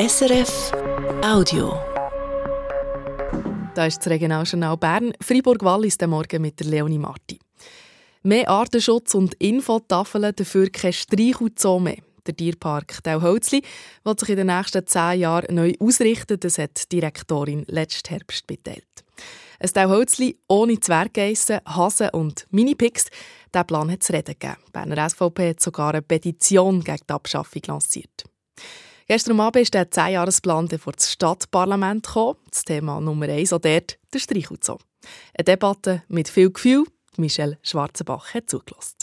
SRF Audio. Da ist das Regionaljournal Bern. Fribourg-Wallis der Morgen mit der Leonie Marti. Mehr Artenschutz und Infotafeln, dafür kein Streich mehr. Der Tierpark Tauholzli wird sich in den nächsten zehn Jahren neu ausrichten. Das hat die Direktorin letzten Herbst beteiligt. Ein Tauholzli ohne Zwerggeissen, Hasen und Minipix. Diesen Plan hat es reden gegeben. Die Berner SVP hat sogar eine Petition gegen die Abschaffung lanciert. Gestern Abend ist der 10-Jahresplan vor das Stadtparlament gekommen. Das Thema Nummer eins auch dort, der Streichholz. Eine Debatte mit viel Gefühl. Michelle Schwarzenbach hat zugelassen.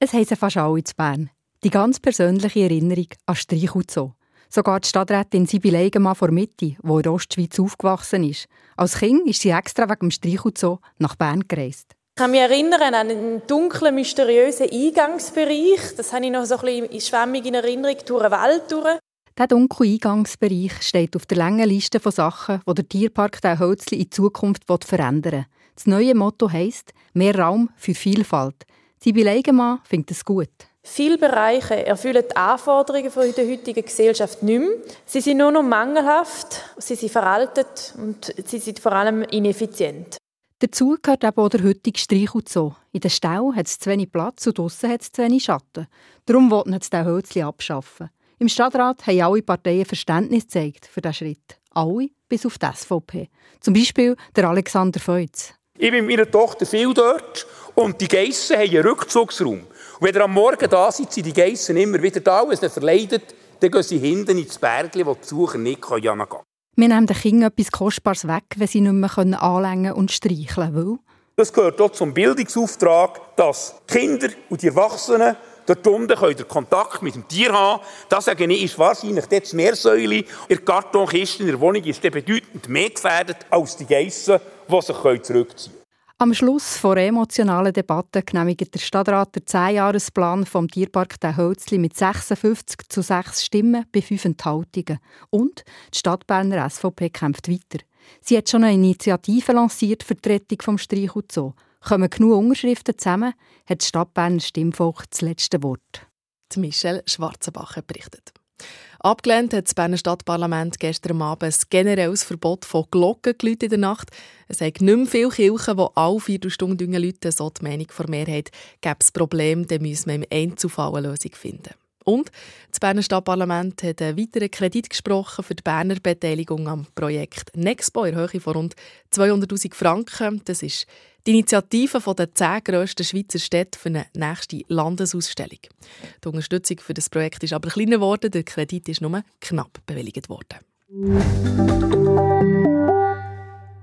Es heissen fast alle zu Bern. Die ganz persönliche Erinnerung an Streichholz. Sogar die Stadträtin Sibylle Eigenmann vor Mitte, die in Ostschweiz aufgewachsen ist. Als Kind ist sie extra wegen dem Streichholz nach Bern gereist. Ich kann mich erinnern an einen dunklen, mysteriösen Eingangsbereich. Das habe ich noch so ein bisschen schwammig in Erinnerung durch den Wald durch. Der dunkle Eingangsbereich steht auf der langen Liste von Sachen, die der Tierpark der Hölzli in Zukunft verändern will. Das neue Motto heisst «Mehr Raum für Vielfalt». Sibylle Eigenmann findet es gut. Viele Bereiche erfüllen die Anforderungen der heutigen Gesellschaft nicht mehr. Sie sind nur noch mangelhaft, sie sind veraltet und sie sind vor allem ineffizient. Dazu gehört eben auch der heutige Streichelzoo. In den Stau hat es zu wenig Platz und draussen hat es zu wenig Schatten. Darum wollten sie den Hölzli abschaffen. Im Stadtrat haben alle Parteien Verständnis gezeigt für diesen Schritt. Alle, bis auf die SVP. Zum Beispiel der Alexander Feutz. Ich bin mit meiner Tochter viel dort und die Geissen haben einen Rückzugsraum. Und wenn ihr am Morgen da seid, sind die Geissen immer wieder da. Wenn es verleidet, dann gehen sie hinten ins Bergli, wo die Besucher nicht gehen können. Wir nehmen den Kindern etwas Kostbares weg, wenn sie nicht mehr anlängen und streicheln können. Das gehört auch zum Bildungsauftrag, dass Kinder und die Erwachsenen Dort unten könnt ihr Kontakt mit dem Tier haben. Das sage ich, ist wahrscheinlich das Meersäule in der Kartonkiste in der Wohnung ist bedeutend mehr gefährdet als die Geissen, die sich zurückziehen können. Am Schluss einer emotionalen Debatte genehmigt der Stadtrat den 10-Jahresplan vom Tierpark der Hölzli mit 56 zu 6 Stimmen bei 5 Enthaltungen. Und die Stadtberner SVP kämpft weiter. Sie hat schon eine Initiative lanciert für die Rettung vom Streichelzoo. Kommen genug Unterschriften zusammen, hat das Stadtberner Stimmvolk das letzte Wort. Die Michelle Schwarzenbacher berichtet. Abgelehnt hat das Berner Stadtparlament gestern Abend ein generelles Verbot von Glockengeläuten in der Nacht. Es gibt nicht mehr viele Kirchen, die alle Viertelstunden läuten. So die Meinung der Mehrheit. Gäbe es Probleme, dann müssen wir im Einzelfall eine Lösung finden. Und das Berner Stadtparlament hat einen weiteren Kredit gesprochen für die Berner Beteiligung am Projekt Nexpo in Höhe von rund 200'000 Franken. Das ist die Initiative der zehn grössten Schweizer Städte für eine nächste Landesausstellung. Die Unterstützung für das Projekt ist aber kleiner geworden. Der Kredit ist nur knapp bewilligt worden.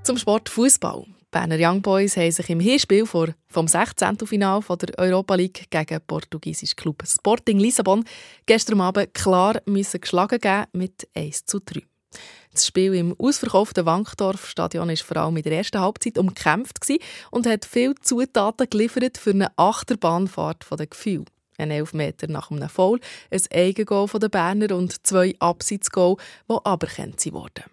Zum Sport Fußball. Berner Young Boys haben sich im Hinspiel vor, vom 16. Final der Europa League gegen den portugiesischen Club Sporting Lissabon gestern Abend klar müssen geschlagen geben mit 1 zu 3. Das Spiel im ausverkauften Wankdorf-Stadion war vor allem in der ersten Halbzeit umkämpft und hat viele Zutaten geliefert für eine Achterbahnfahrt der Gefühle. Ein Elfmeter nach einem Foul, ein Eigengoal der Berner und zwei Abseitsgoal, die aberkannt wurden.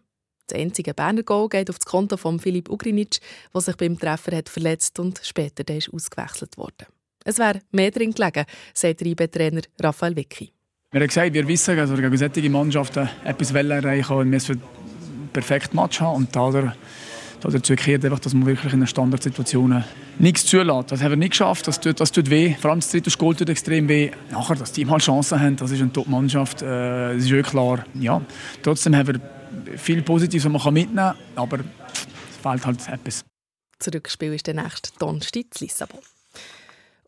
Das einzige Berner Goal geht auf das Konto von Filip Ugrinic, der sich beim Treffer hat verletzt und später ist ausgewechselt wurde. Es wäre mehr drin gelegen, sagt der IB-Trainer Raphael Vicky. Wir haben gesagt, wir wissen, dass wir gegen solche Mannschaften etwas erreichen wollen. Wir müssen einen perfekten Match haben und da dazu gehört einfach, dass man wirklich in Standardsituationen nichts zulässt. Das haben wir nicht geschafft, das tut, das tut weh. Vor allem das dritte Goal tut extrem weh. Nachher, dass die mal Chancen haben, das ist eine Top-Mannschaft, äh, das ist wirklich klar. Ja, trotzdem haben wir viel Positives, was man mitnehmen kann, aber es fehlt halt etwas. Das ist der nächste Donnerstag in Lissabon.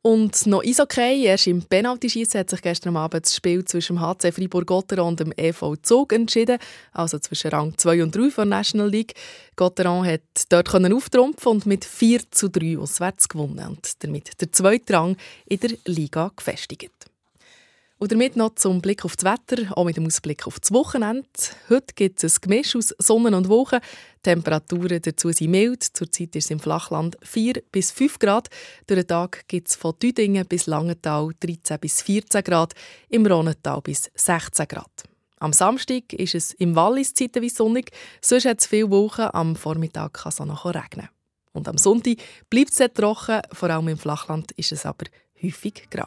Und noch Eishockey. Erst im Penaltyschießen hat sich gestern Abend das Spiel zwischen dem HC Fribourg-Gotteron und dem EV Zug entschieden. Also zwischen Rang 2 und 3 von der National League. Gotteron hat dort auftrumpfen und mit 4 zu 3 auswärts gewonnen und damit der zweite Rang in der Liga gefestigt. Und damit noch zum Blick auf das Wetter, auch mit dem Ausblick auf das Wochenende. Heute gibt es ein Gemisch aus Sonne und Wochen. Temperaturen dazu sind mild. Zurzeit ist es im Flachland 4 bis 5 Grad. Durch den Tag gibt es von Düdingen bis Langenthal 13 bis 14 Grad, im Rhonental bis 16 Grad. Am Samstag ist es im Wallis zeitweise sonnig, sonst hat es viele Wochen. Am Vormittag kann es auch noch regnen. Und am Sonntag bleibt es trocken, vor allem im Flachland ist es aber häufig grau.